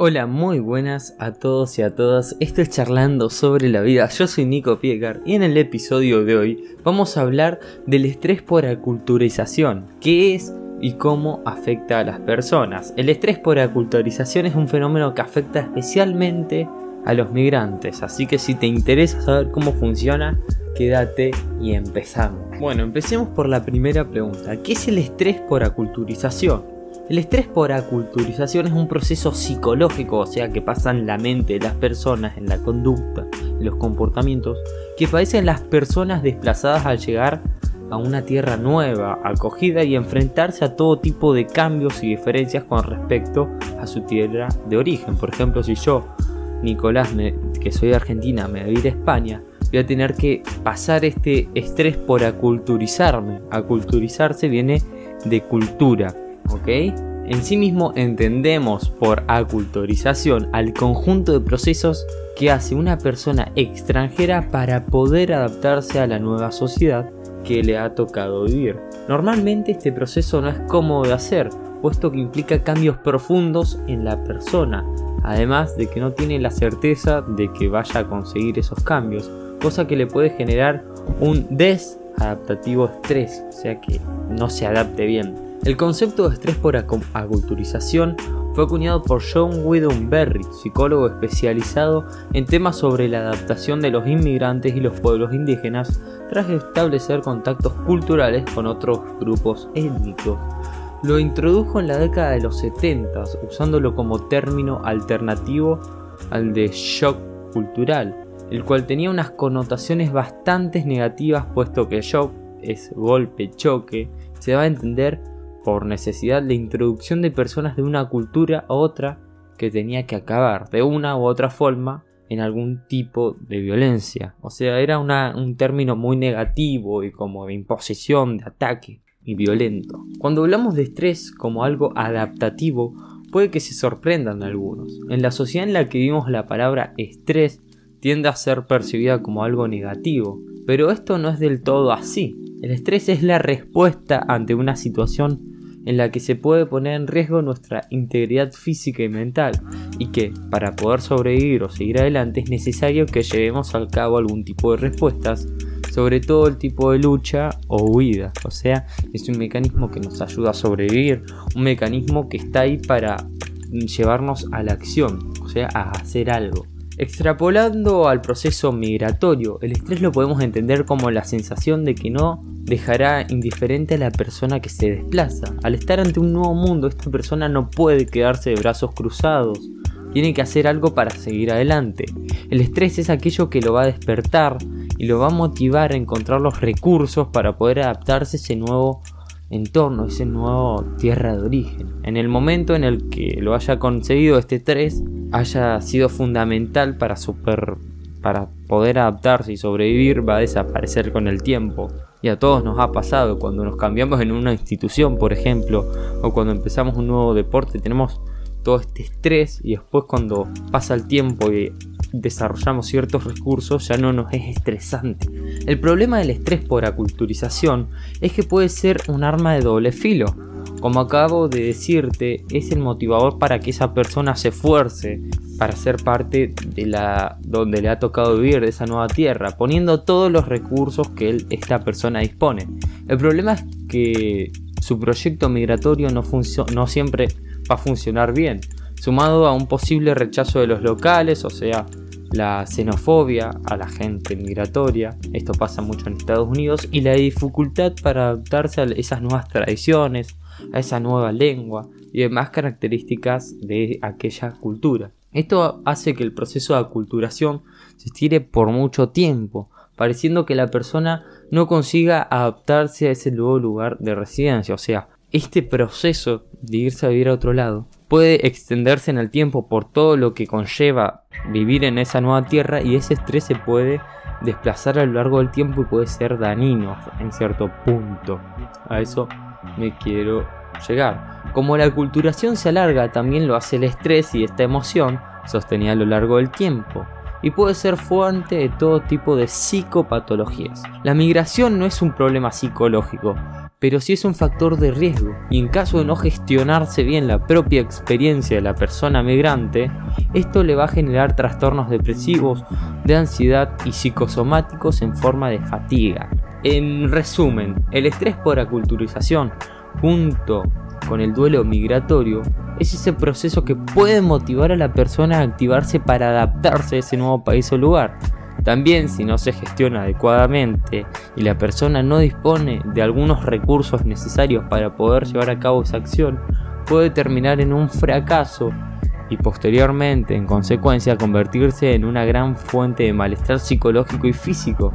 Hola, muy buenas a todos y a todas. Esto es charlando sobre la vida. Yo soy Nico Piegar y en el episodio de hoy vamos a hablar del estrés por aculturización. ¿Qué es y cómo afecta a las personas? El estrés por aculturización es un fenómeno que afecta especialmente a los migrantes, así que si te interesa saber cómo funciona, quédate y empezamos. Bueno, empecemos por la primera pregunta. ¿Qué es el estrés por aculturización? El estrés por aculturización es un proceso psicológico, o sea, que pasa en la mente de las personas, en la conducta, en los comportamientos, que padecen las personas desplazadas al llegar a una tierra nueva, acogida y enfrentarse a todo tipo de cambios y diferencias con respecto a su tierra de origen. Por ejemplo, si yo, Nicolás, que soy de Argentina, me voy a ir a España, voy a tener que pasar este estrés por aculturizarme. Aculturizarse viene de cultura ¿ok? En sí mismo entendemos por aculturización al conjunto de procesos que hace una persona extranjera para poder adaptarse a la nueva sociedad que le ha tocado vivir. Normalmente este proceso no es cómodo de hacer, puesto que implica cambios profundos en la persona, además de que no tiene la certeza de que vaya a conseguir esos cambios, cosa que le puede generar un desadaptativo estrés, o sea que no se adapte bien. El concepto de estrés por aculturización fue acuñado por John Berry, psicólogo especializado en temas sobre la adaptación de los inmigrantes y los pueblos indígenas tras establecer contactos culturales con otros grupos étnicos. Lo introdujo en la década de los 70 usándolo como término alternativo al de shock cultural, el cual tenía unas connotaciones bastante negativas puesto que shock es golpe, choque, se va a entender por necesidad de introducción de personas de una cultura a otra que tenía que acabar de una u otra forma en algún tipo de violencia. O sea, era un término muy negativo y como de imposición, de ataque y violento. Cuando hablamos de estrés como algo adaptativo, puede que se sorprendan algunos. En la sociedad en la que vivimos la palabra estrés tiende a ser percibida como algo negativo, pero esto no es del todo así. El estrés es la respuesta ante una situación en la que se puede poner en riesgo nuestra integridad física y mental, y que, para poder sobrevivir o seguir adelante, es necesario que llevemos al cabo algún tipo de respuestas, sobre todo el tipo de lucha o huida. O sea, es un mecanismo que nos ayuda a sobrevivir, un mecanismo que está ahí para llevarnos a la acción, o sea, a hacer algo. Extrapolando al proceso migratorio, el estrés lo podemos entender como la sensación de que no dejará indiferente a la persona que se desplaza. Al estar ante un nuevo mundo, esta persona no puede quedarse de brazos cruzados, tiene que hacer algo para seguir adelante. El estrés es aquello que lo va a despertar y lo va a motivar a encontrar los recursos para poder adaptarse a ese nuevo entorno, ese nuevo tierra de origen. En el momento en el que lo haya conseguido este estrés, haya sido fundamental para super para poder adaptarse y sobrevivir va a desaparecer con el tiempo. Y a todos nos ha pasado cuando nos cambiamos en una institución, por ejemplo, o cuando empezamos un nuevo deporte, tenemos todo este estrés y después cuando pasa el tiempo y desarrollamos ciertos recursos ya no nos es estresante. El problema del estrés por aculturización es que puede ser un arma de doble filo como acabo de decirte, es el motivador para que esa persona se esfuerce para ser parte de la donde le ha tocado vivir de esa nueva tierra, poniendo todos los recursos que esta persona dispone. El problema es que su proyecto migratorio no, no siempre va a funcionar bien, sumado a un posible rechazo de los locales, o sea, la xenofobia a la gente migratoria, esto pasa mucho en Estados Unidos, y la dificultad para adaptarse a esas nuevas tradiciones, a esa nueva lengua y demás características de aquella cultura. Esto hace que el proceso de aculturación se estire por mucho tiempo, pareciendo que la persona no consiga adaptarse a ese nuevo lugar de residencia. O sea, este proceso de irse a vivir a otro lado puede extenderse en el tiempo por todo lo que conlleva vivir en esa nueva tierra y ese estrés se puede desplazar a lo largo del tiempo y puede ser dañino en cierto punto. A eso me quiero llegar. Como la culturación se alarga, también lo hace el estrés y esta emoción sostenida a lo largo del tiempo y puede ser fuente de todo tipo de psicopatologías. La migración no es un problema psicológico, pero si es un factor de riesgo y en caso de no gestionarse bien la propia experiencia de la persona migrante, esto le va a generar trastornos depresivos, de ansiedad y psicosomáticos en forma de fatiga. En resumen, el estrés por aculturización junto con el duelo migratorio es ese proceso que puede motivar a la persona a activarse para adaptarse a ese nuevo país o lugar. También si no se gestiona adecuadamente y la persona no dispone de algunos recursos necesarios para poder llevar a cabo esa acción, puede terminar en un fracaso y posteriormente, en consecuencia, convertirse en una gran fuente de malestar psicológico y físico.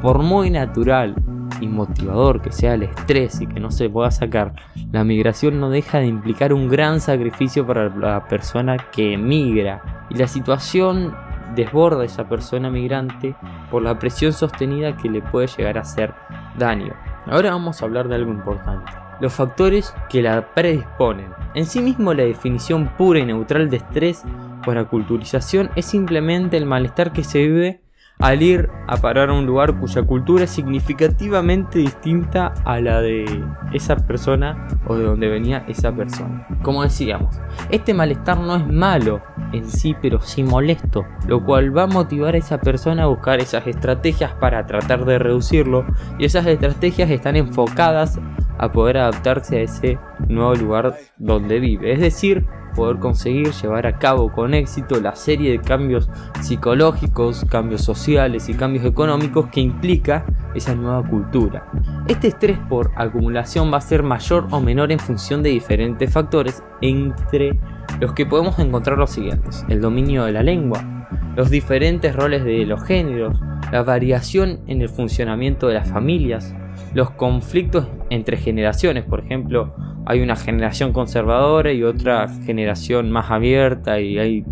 Por muy natural y motivador que sea el estrés y que no se pueda sacar, la migración no deja de implicar un gran sacrificio para la persona que emigra. Y la situación desborda a esa persona migrante por la presión sostenida que le puede llegar a hacer daño. Ahora vamos a hablar de algo importante. Los factores que la predisponen. En sí mismo la definición pura y neutral de estrés por aculturización es simplemente el malestar que se vive al ir a parar a un lugar cuya cultura es significativamente distinta a la de esa persona o de donde venía esa persona. Como decíamos, este malestar no es malo en sí, pero sí molesto, lo cual va a motivar a esa persona a buscar esas estrategias para tratar de reducirlo y esas estrategias están enfocadas a poder adaptarse a ese nuevo lugar donde vive. Es decir, poder conseguir llevar a cabo con éxito la serie de cambios psicológicos, cambios sociales y cambios económicos que implica esa nueva cultura. Este estrés por acumulación va a ser mayor o menor en función de diferentes factores, entre los que podemos encontrar los siguientes. El dominio de la lengua, los diferentes roles de los géneros, la variación en el funcionamiento de las familias, los conflictos entre generaciones, por ejemplo, hay una generación conservadora y otra generación más abierta y hay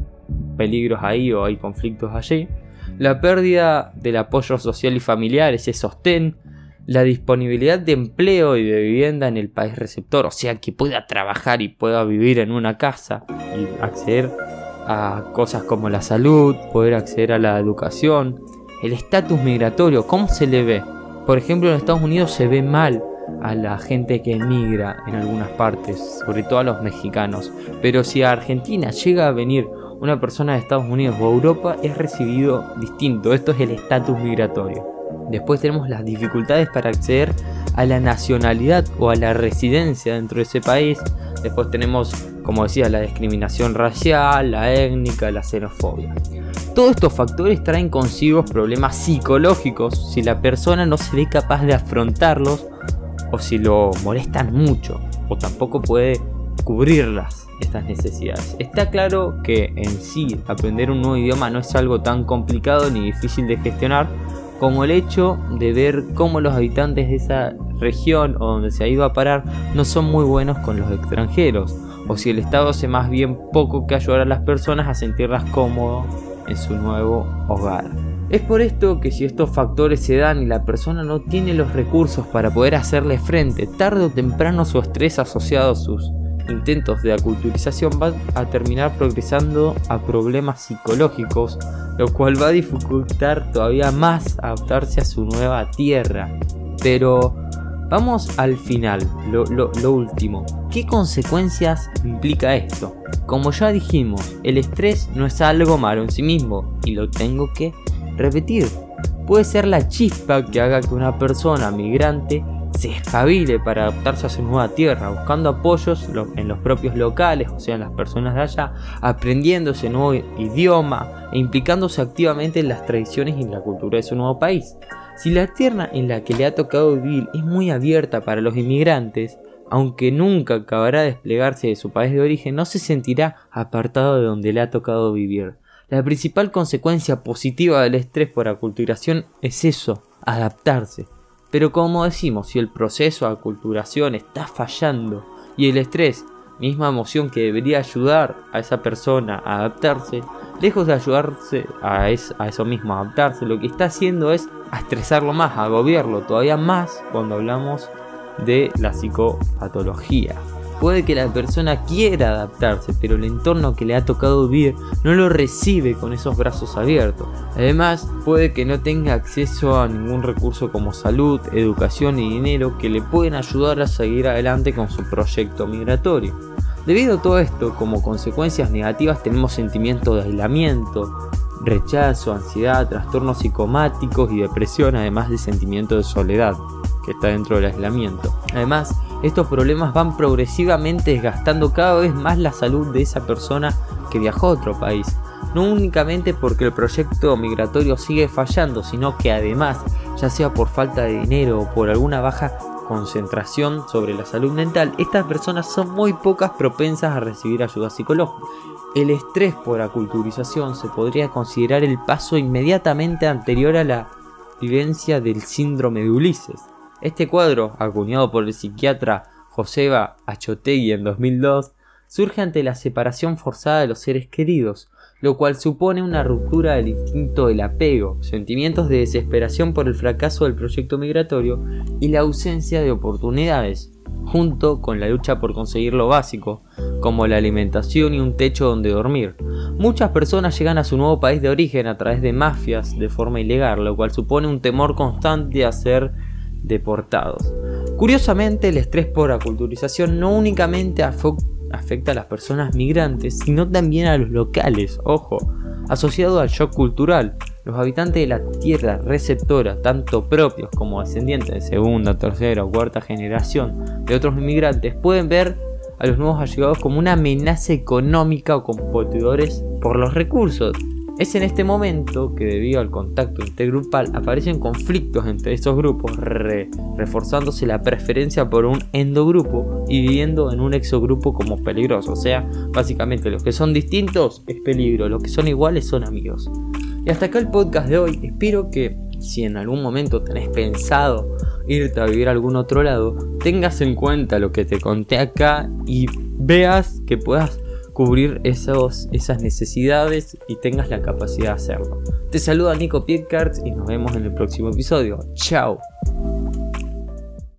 peligros ahí o hay conflictos allí. La pérdida del apoyo social y familiar, ese sostén, la disponibilidad de empleo y de vivienda en el país receptor, o sea que pueda trabajar y pueda vivir en una casa y acceder a cosas como la salud, poder acceder a la educación, el estatus migratorio, ¿cómo se le ve? Por ejemplo, en Estados Unidos se ve mal a la gente que emigra en algunas partes, sobre todo a los mexicanos. Pero si a Argentina llega a venir una persona de Estados Unidos o Europa, es recibido distinto. Esto es el estatus migratorio. Después tenemos las dificultades para acceder a la nacionalidad o a la residencia dentro de ese país. Después tenemos, como decía, la discriminación racial, la étnica, la xenofobia. Todos estos factores traen consigo problemas psicológicos si la persona no se ve capaz de afrontarlos o si lo molestan mucho o tampoco puede cubrirlas estas necesidades. Está claro que en sí aprender un nuevo idioma no es algo tan complicado ni difícil de gestionar como el hecho de ver cómo los habitantes de esa región o donde se ha ido a parar no son muy buenos con los extranjeros, o si el Estado hace más bien poco que ayudar a las personas a sentirlas cómodas en su nuevo hogar. Es por esto que si estos factores se dan y la persona no tiene los recursos para poder hacerle frente, tarde o temprano su estrés asociado a sus intentos de aculturización va a terminar progresando a problemas psicológicos, lo cual va a dificultar todavía más adaptarse a su nueva tierra. Pero vamos al final, lo, último. ¿Qué consecuencias implica esto? Como ya dijimos, el estrés no es algo malo en sí mismo y lo tengo que repetir. Puede ser la chispa que haga que una persona migrante se espabile para adaptarse a su nueva tierra, buscando apoyos en los propios locales, o sea, en las personas de allá, aprendiendo ese nuevo idioma e implicándose activamente en las tradiciones y en la cultura de su nuevo país. Si la tierra en la que le ha tocado vivir es muy abierta para los inmigrantes, aunque nunca acabará de desplegarse de su país de origen, no se sentirá apartado de donde le ha tocado vivir. La principal consecuencia positiva del estrés por aculturación es eso, adaptarse. Pero como decimos, si el proceso de aculturación está fallando y el estrés, misma emoción que debería ayudar a esa persona a adaptarse, lejos de ayudarse a, eso mismo, a adaptarse, lo que está haciendo es estresarlo más, a agobiarlo todavía más cuando hablamos de la psicopatología. Puede que la persona quiera adaptarse, pero el entorno que le ha tocado vivir no lo recibe con esos brazos abiertos. Además, puede que no tenga acceso a ningún recurso como salud, educación y dinero que le pueden ayudar a seguir adelante con su proyecto migratorio. Debido a todo esto, como consecuencias negativas tenemos sentimientos de aislamiento, rechazo, ansiedad, trastornos psicomáticos y depresión, además de sentimiento de soledad que está dentro del aislamiento. Además, estos problemas van progresivamente desgastando cada vez más la salud de esa persona que viajó a otro país. No únicamente porque el proyecto migratorio sigue fallando, sino que además, ya sea por falta de dinero o por alguna baja concentración sobre la salud mental, estas personas son muy pocas propensas a recibir ayuda psicológica. El estrés por aculturización se podría considerar el paso inmediatamente anterior a la vivencia del síndrome de Ulises. Este cuadro, acuñado por el psiquiatra Joseba Achotegui en 2002, surge ante la separación forzada de los seres queridos, lo cual supone una ruptura del instinto del apego, sentimientos de desesperación por el fracaso del proyecto migratorio y la ausencia de oportunidades, junto con la lucha por conseguir lo básico, como la alimentación y un techo donde dormir. Muchas personas llegan a su nuevo país de origen a través de mafias de forma ilegal, lo cual supone un temor constante a ser deportados. Curiosamente, el estrés por aculturización no únicamente afecta a las personas migrantes, sino también a los locales, ojo, asociado al shock cultural. Los habitantes de la tierra receptora, tanto propios como descendientes de segunda, tercera o cuarta generación de otros inmigrantes, pueden ver a los nuevos allegados como una amenaza económica o competidores por los recursos. Es en este momento que debido al contacto intergrupal aparecen conflictos entre estos grupos, reforzándose la preferencia por un endogrupo y viviendo en un exogrupo como peligroso. O sea, básicamente los que son distintos es peligro, los que son iguales son amigos. Y hasta acá el podcast de hoy. Espero que si en algún momento tenés pensado irte a vivir a algún otro lado, tengas en cuenta lo que te conté acá y veas que puedas cubrir esos, esas necesidades y tengas la capacidad de hacerlo. Te saluda Nico Pietcart y nos vemos en el próximo episodio. Chao.